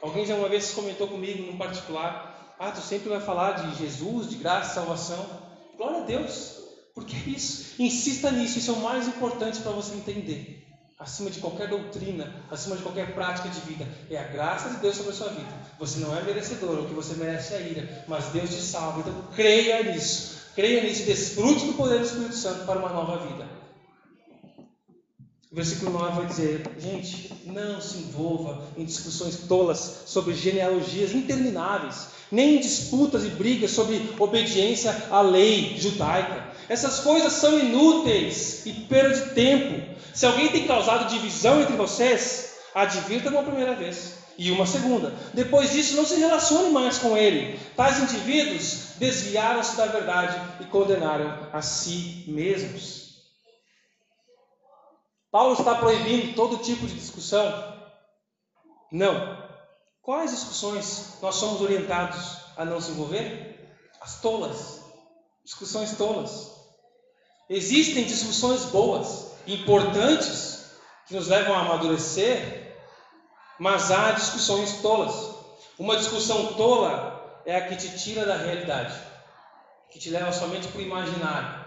Alguém já uma vez comentou comigo, num particular: Ah, tu sempre vai falar de Jesus, de graça, salvação. Glória a Deus. Porque é isso. Insista nisso. Isso é o mais importante para você entender. Acima de qualquer doutrina, acima de qualquer prática de vida, é a graça de Deus sobre a sua vida. Você não é merecedor, o que você merece é a ira, mas Deus te salva. Então creia nisso. Creia nisso e desfrute do poder do Espírito Santo para uma nova vida. O versículo 9 vai dizer: gente, não se envolva em discussões tolas sobre genealogias intermináveis, nem em disputas e brigas sobre obediência à lei judaica. Essas coisas são inúteis e perda de tempo. Se alguém tem causado divisão entre vocês, advirta uma primeira vez e uma segunda. Depois disso, não se relacione mais com ele. Tais indivíduos desviaram-se da verdade e condenaram a si mesmos. Paulo está proibindo todo tipo de discussão? Não. Quais discussões nós somos orientados a não se envolver? As tolas. Discussões tolas. Existem discussões boas, importantes, que nos levam a amadurecer, mas há discussões tolas. Uma discussão tola é a que te tira da realidade, que te leva somente para o imaginário,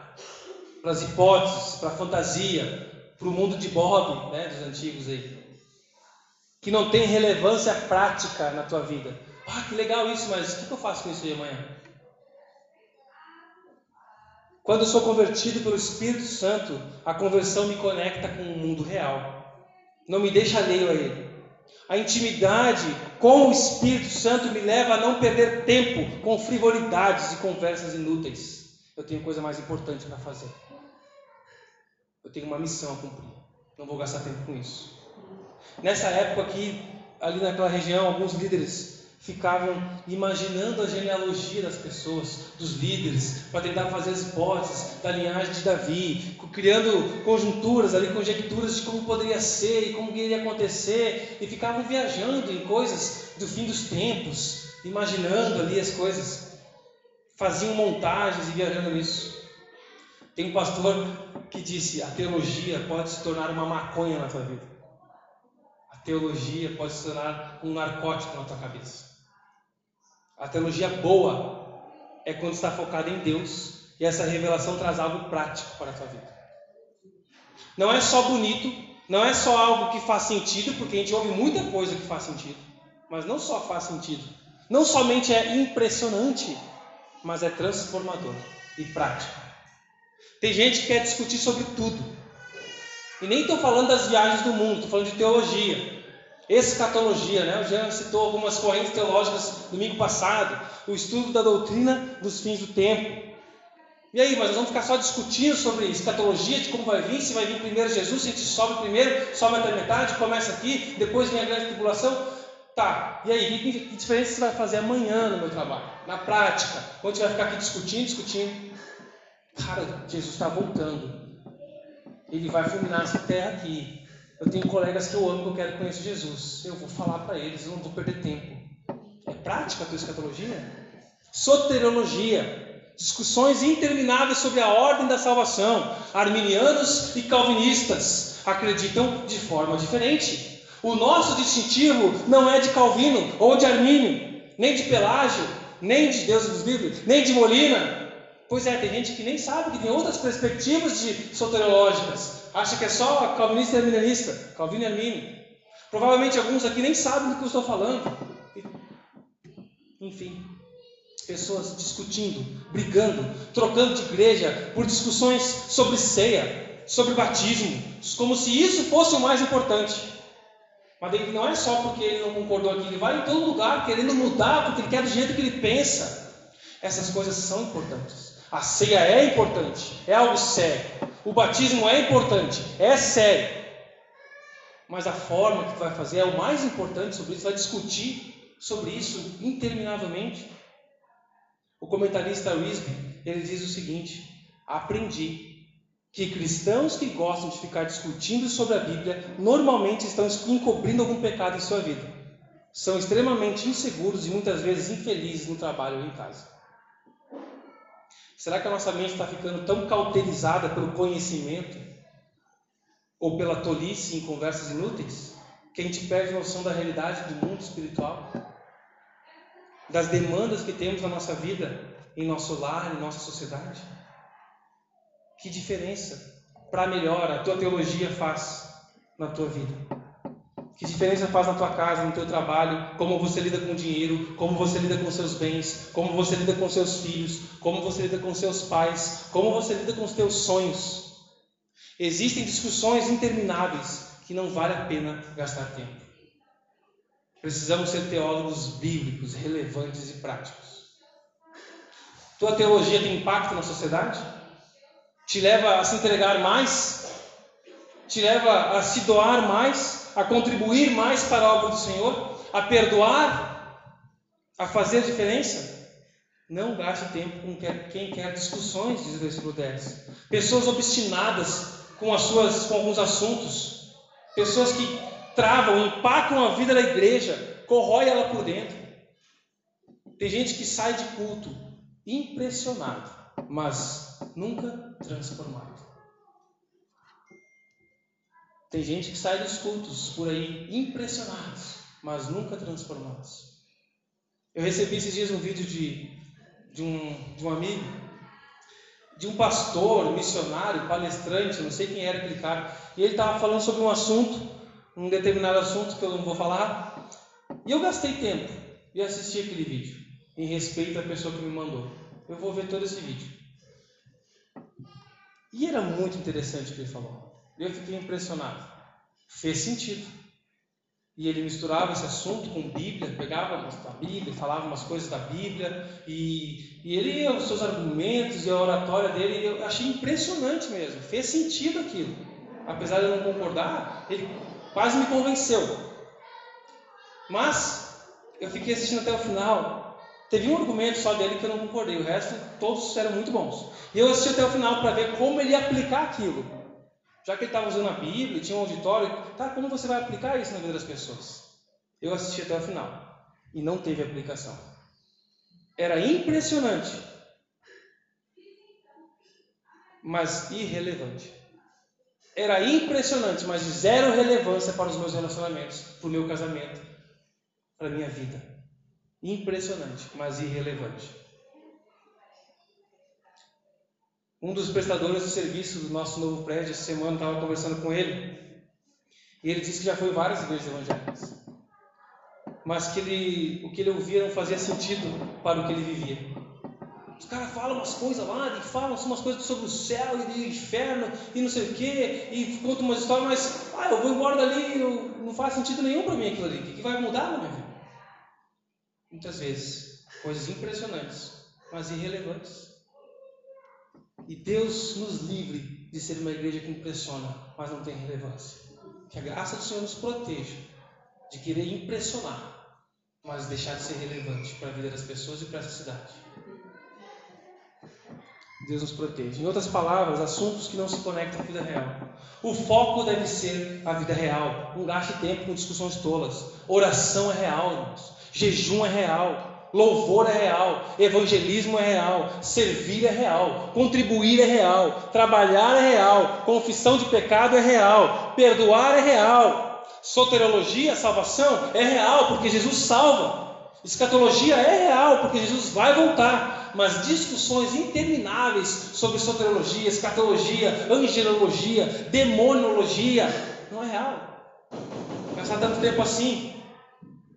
para as hipóteses, para a fantasia, para o mundo de Bob, né, dos antigos aí, que não tem relevância prática na tua vida. Ah, que legal isso, mas o que eu faço com isso aí amanhã? Quando eu sou convertido pelo Espírito Santo, a conversão me conecta com o mundo real. Não me deixa alheio a ele. A intimidade com o Espírito Santo me leva a não perder tempo com frivolidades e conversas inúteis. Eu tenho coisa mais importante para fazer. Eu tenho uma missão a cumprir. Não vou gastar tempo com isso. Nessa época aqui, ali naquela região, alguns líderes ficavam imaginando a genealogia das pessoas, dos líderes, para tentar fazer as hipóteses da linhagem de Davi, criando conjunturas ali, conjecturas de como poderia ser e como iria acontecer, e ficavam viajando em coisas do fim dos tempos, imaginando ali as coisas, faziam montagens e viajando nisso. Tem um pastor que disse: a teologia pode se tornar uma maconha na tua vida. A teologia pode se tornar um narcótico na tua cabeça. A teologia boa é quando está focada em Deus e essa revelação traz algo prático para a tua vida. Não é só bonito, não é só algo que faz sentido, porque a gente ouve muita coisa que faz sentido, mas não só faz sentido, não somente é impressionante, mas é transformador e prático. Tem gente que quer discutir sobre tudo. E nem estou falando das viagens do mundo, estou falando de teologia. Escatologia, né? O Jean citou algumas correntes teológicas domingo passado. O estudo da doutrina dos fins do tempo. E aí, mas nós vamos ficar só discutindo sobre escatologia, de como vai vir, se vai vir primeiro Jesus, se a gente sobe primeiro, sobe até metade, começa aqui, depois vem a grande tribulação. Tá, e aí, que, que diferença você vai fazer amanhã no meu trabalho? Na prática, onde vai ficar aqui discutindo, discutindo. Cara, Jesus está voltando. Ele vai fulminar essa terra aqui. Eu tenho colegas que eu amo, que eu quero conhecer Jesus. Eu vou falar para eles, eu não vou perder tempo. É prática a tua escatologia? Soteriologia. Discussões intermináveis sobre a ordem da salvação. Arminianos e calvinistas acreditam de forma diferente. O nosso distintivo não é de Calvino ou de Armínio, nem de Pelágio, nem de Deus dos livros, nem de Molina, Pois é, tem gente que nem sabe que tem outras perspectivas de soteriológicas. Acha que é só calvinista e arminianista, Calvino e Armínio. Provavelmente alguns aqui nem sabem do que eu estou falando. Enfim, pessoas discutindo, brigando, trocando de igreja por discussões sobre ceia, sobre batismo, como se isso fosse o mais importante. Mas ele não é só porque ele não concordou aqui, ele vai em todo lugar querendo mudar porque ele quer do jeito que ele pensa. Essas coisas são importantes. A ceia é importante, é algo sério. O batismo é importante, é sério. Mas a forma que tu vai fazer é o mais importante sobre isso, vai discutir sobre isso interminavelmente. O comentarista Wisby, ele diz o seguinte: aprendi que cristãos que gostam de ficar discutindo sobre a Bíblia normalmente estão encobrindo algum pecado em sua vida. São extremamente inseguros e muitas vezes infelizes no trabalho ou em casa. Será que a nossa mente está ficando tão cauterizada pelo conhecimento ou pela tolice em conversas inúteis que a gente perde noção da realidade do mundo espiritual, das demandas que temos na nossa vida, em nosso lar, em nossa sociedade? Que diferença para melhor a tua teologia faz na tua vida? Que diferença faz na tua casa, no teu trabalho, como você lida com o dinheiro, como você lida com seus bens, como você lida com seus filhos, como você lida com seus pais, como você lida com os teus sonhos. Existem discussões intermináveis que não vale a pena gastar tempo. Precisamos ser teólogos bíblicos, relevantes e práticos. Tua teologia tem impacto na sociedade? Te leva a se entregar mais? Te leva a se doar mais? A contribuir mais para a obra do Senhor, a perdoar, a fazer diferença? Não gaste tempo com quem quer discussões, diz o versículo 10. Pessoas obstinadas com, as suas, com alguns assuntos, pessoas que travam, empacam a vida da igreja, corrói ela por dentro. Tem gente que sai de culto impressionado, mas nunca transformado. Tem gente que sai dos cultos por aí impressionados, mas nunca transformados. Eu recebi esses dias um vídeo de, de, um, de um amigo, de um pastor, missionário, palestrante, não sei quem era aquele cara, e ele estava falando sobre um assunto, um determinado assunto que eu não vou falar, e eu gastei tempo e assisti aquele vídeo, em respeito à pessoa que me mandou. Eu vou ver todo esse vídeo. E era muito interessante o que ele falou. Eu fiquei impressionado. Fez sentido. E ele misturava esse assunto com Bíblia, pegava a Bíblia, falava umas coisas da Bíblia, e, e ele, os seus argumentos e a oratória dele, eu achei impressionante mesmo. Fez sentido aquilo. Apesar de eu não concordar, ele quase me convenceu. Mas eu fiquei assistindo até o final. Teve um argumento só dele que eu não concordei, o resto todos eram muito bons. E eu assisti até o final para ver como ele ia aplicar aquilo. Já que ele estava usando a Bíblia, tinha um auditório, tá, como você vai aplicar isso na vida das pessoas? Eu assisti até o final e não teve aplicação. Era impressionante, mas irrelevante. Era impressionante, mas de zero relevância para os meus relacionamentos, para o meu casamento, para a minha vida. Impressionante, mas irrelevante. Um dos prestadores de serviço do nosso novo prédio, essa semana, estava conversando com ele. E ele disse que já foi várias igrejas evangélicas. Mas que ele, o que ele ouvia não fazia sentido para o que ele vivia. Os caras falam umas coisas lá, e falam umas coisas sobre o céu e o inferno e não sei o quê, e contam umas histórias, mas ah, eu vou embora dali, eu, não faz sentido nenhum para mim aquilo ali. O que vai mudar na minha vida? Muitas vezes, coisas impressionantes, mas irrelevantes. E Deus nos livre de ser uma igreja que impressiona, mas não tem relevância. Que a graça do Senhor nos proteja de querer impressionar, mas deixar de ser relevante para a vida das pessoas e para essa cidade. Deus nos proteja. Em outras palavras, assuntos que não se conectam à vida real. O foco deve ser a vida real. Não gaste tempo com discussões tolas. Oração é real, irmãos. Jejum é real. Louvor é real, evangelismo é real, servir é real, contribuir é real, trabalhar é real, confissão de pecado é real, perdoar é real, soteriologia, salvação é real, porque Jesus salva, escatologia é real, porque Jesus vai voltar, mas discussões intermináveis sobre soteriologia, escatologia, angelologia, demonologia, não é real. Gastar tanto tempo assim.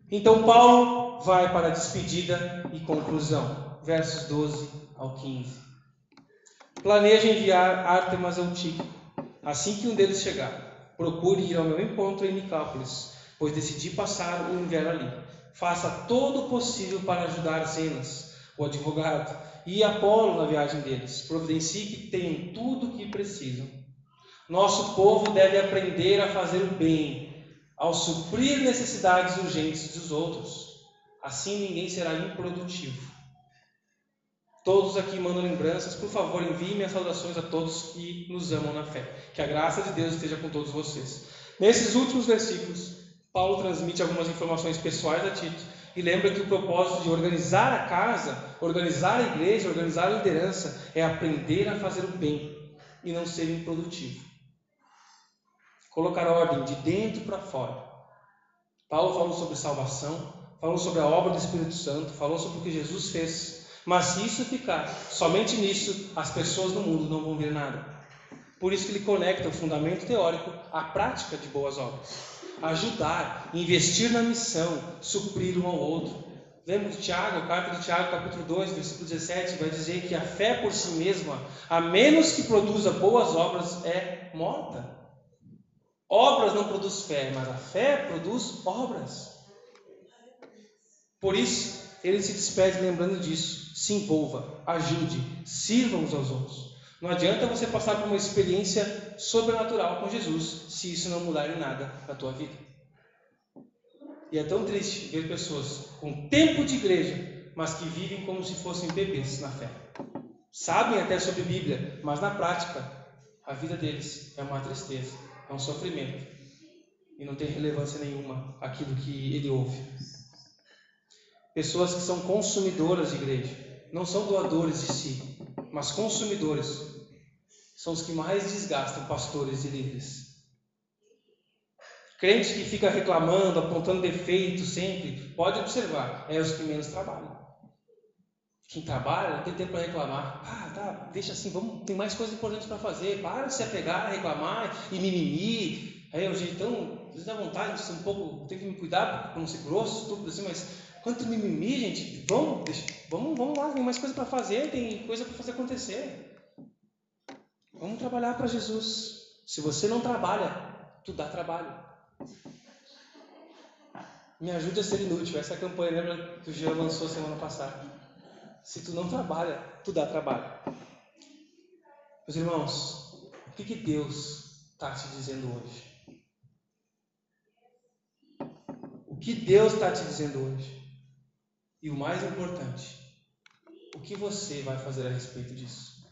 Então Paulo vai para a despedida e conclusão, versos 12 ao 15. Planeja enviar Artemas ao Tico, assim que um deles chegar. Procure ir ao meu encontro em Nicópolis, pois decidi passar o inverno ali. Faça todo o possível para ajudar Zenas o advogado, e Apolo na viagem deles. Providencie que tenham tudo o que precisam. Nosso povo deve aprender a fazer o bem, ao suprir necessidades urgentes dos outros. Assim ninguém será improdutivo. Todos aqui mandam lembranças. Por favor, enviem minhas saudações a todos que nos amam na fé. Que a graça de Deus esteja com todos vocês. Nesses últimos versículos, Paulo transmite algumas informações pessoais a Tito e lembra que o propósito de organizar a casa, organizar a igreja, organizar a liderança é aprender a fazer o bem e não ser improdutivo. Colocar ordem de dentro para fora. Paulo falou sobre salvação, falou sobre a obra do Espírito Santo, falou sobre o que Jesus fez. Mas se isso ficar somente nisso, as pessoas no mundo não vão ver nada. Por isso que ele conecta o fundamento teórico à prática de boas obras ajudar, investir na missão, suprir um ao outro. Lembra de Tiago, carta de Tiago, capítulo 2, versículo 17, vai dizer que a fé por si mesma, a menos que produza boas obras, é morta. Obras não produz fé, mas a fé produz obras. Por isso, ele se despede lembrando disso. Se envolva, ajude, sirva uns aos outros. Não adianta você passar por uma experiência sobrenatural com Jesus se isso não mudar em nada na tua vida. E é tão triste ver pessoas com tempo de igreja, mas que vivem como se fossem bebês na fé. Sabem até sobre Bíblia, mas na prática, a vida deles é uma tristeza, é um sofrimento. E não tem relevância nenhuma aquilo que ele ouve. Pessoas que são consumidoras de igreja, não são doadores de si, mas consumidores são os que mais desgastam pastores e líderes. Crente que fica reclamando, apontando defeitos sempre, pode observar, é os que menos trabalham. Quem trabalha não tem tempo para reclamar. Ah, tá, deixa assim, vamos, tem mais coisas importantes para fazer. Para de se apegar, reclamar e mimimi. Aí, gente, então, às vezes dá vontade de ser um pouco, tem que me cuidar para não ser grosso, tudo assim, mas quanto mimimi, gente, vamos, deixa, vamos, vamos lá, tem mais coisa para fazer, tem coisa para fazer acontecer. Vamos trabalhar para Jesus. Se você não trabalha, tu dá trabalho. Me ajude a ser inútil. Essa campanha, lembra que o Jean lançou semana passada. Se tu não trabalha, tu dá trabalho. Meus irmãos, o que, que Deus está te dizendo hoje? O que Deus está te dizendo hoje? E o mais importante, o que você vai fazer a respeito disso?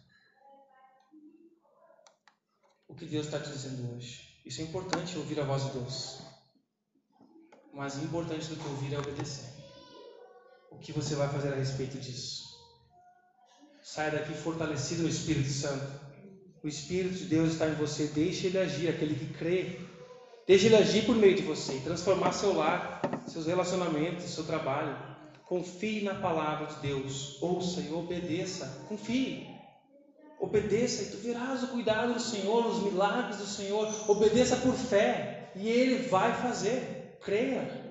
O que Deus está te dizendo hoje? Isso é importante ouvir a voz de Deus. Mas importante do que ouvir é obedecer. O que você vai fazer a respeito disso? Saia daqui fortalecido no Espírito Santo. O Espírito de Deus está em você. Deixe ele agir, aquele que crê. Deixe ele agir por meio de você e transformar seu lar, seus relacionamentos, seu trabalho. Confie na palavra de Deus. Ouça e obedeça. Confie. Obedeça e tu verás o cuidado do Senhor, os milagres do Senhor. Obedeça por fé e Ele vai fazer. Creia.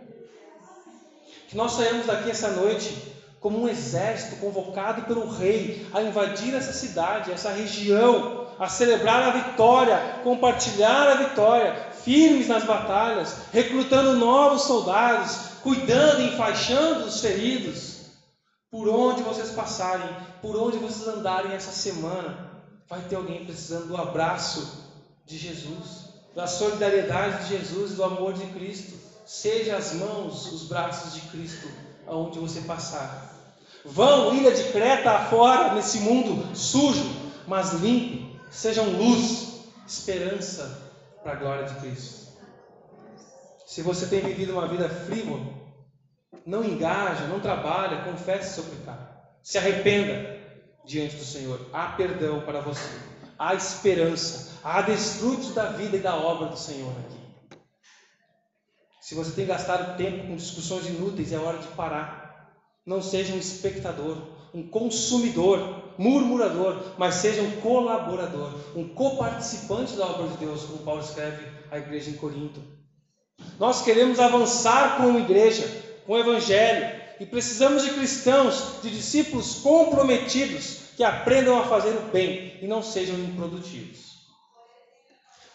Que nós saímos daqui essa noite como um exército convocado pelo rei a invadir essa cidade, essa região, a celebrar a vitória, compartilhar a vitória, firmes nas batalhas, recrutando novos soldados, cuidando e enfaixando os feridos. Por onde vocês passarem, por onde vocês andarem essa semana, vai ter alguém precisando do abraço de Jesus, da solidariedade de Jesus do amor de Cristo. Seja as mãos, os braços de Cristo aonde você passar. Vão, ilha de Creta afora, nesse mundo sujo, mas limpe, sejam luz, esperança para a glória de Cristo. Se você tem vivido uma vida frívola, não engaja, não trabalha, confesse seu pecado. Se arrependa diante do Senhor. Há perdão para você. Há esperança. Há desfrute da vida e da obra do Senhor aqui. Se você tem gastado tempo com discussões inúteis, é hora de parar. Não seja um espectador, um consumidor, murmurador, mas seja um colaborador, um coparticipante da obra de Deus, como Paulo escreve à igreja em Corinto. Nós queremos avançar como igreja, com o Evangelho, e precisamos de cristãos, de discípulos comprometidos, que aprendam a fazer o bem e não sejam improdutivos.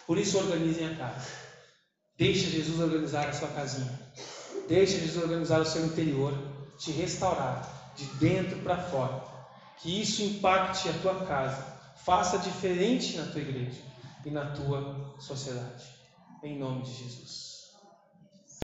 Por isso, organizem a casa. Deixe Jesus organizar a sua casinha. Deixe Jesus organizar o seu interior, te restaurar de dentro para fora. Que isso impacte a tua casa, faça diferente na tua igreja e na tua sociedade. Em nome de Jesus.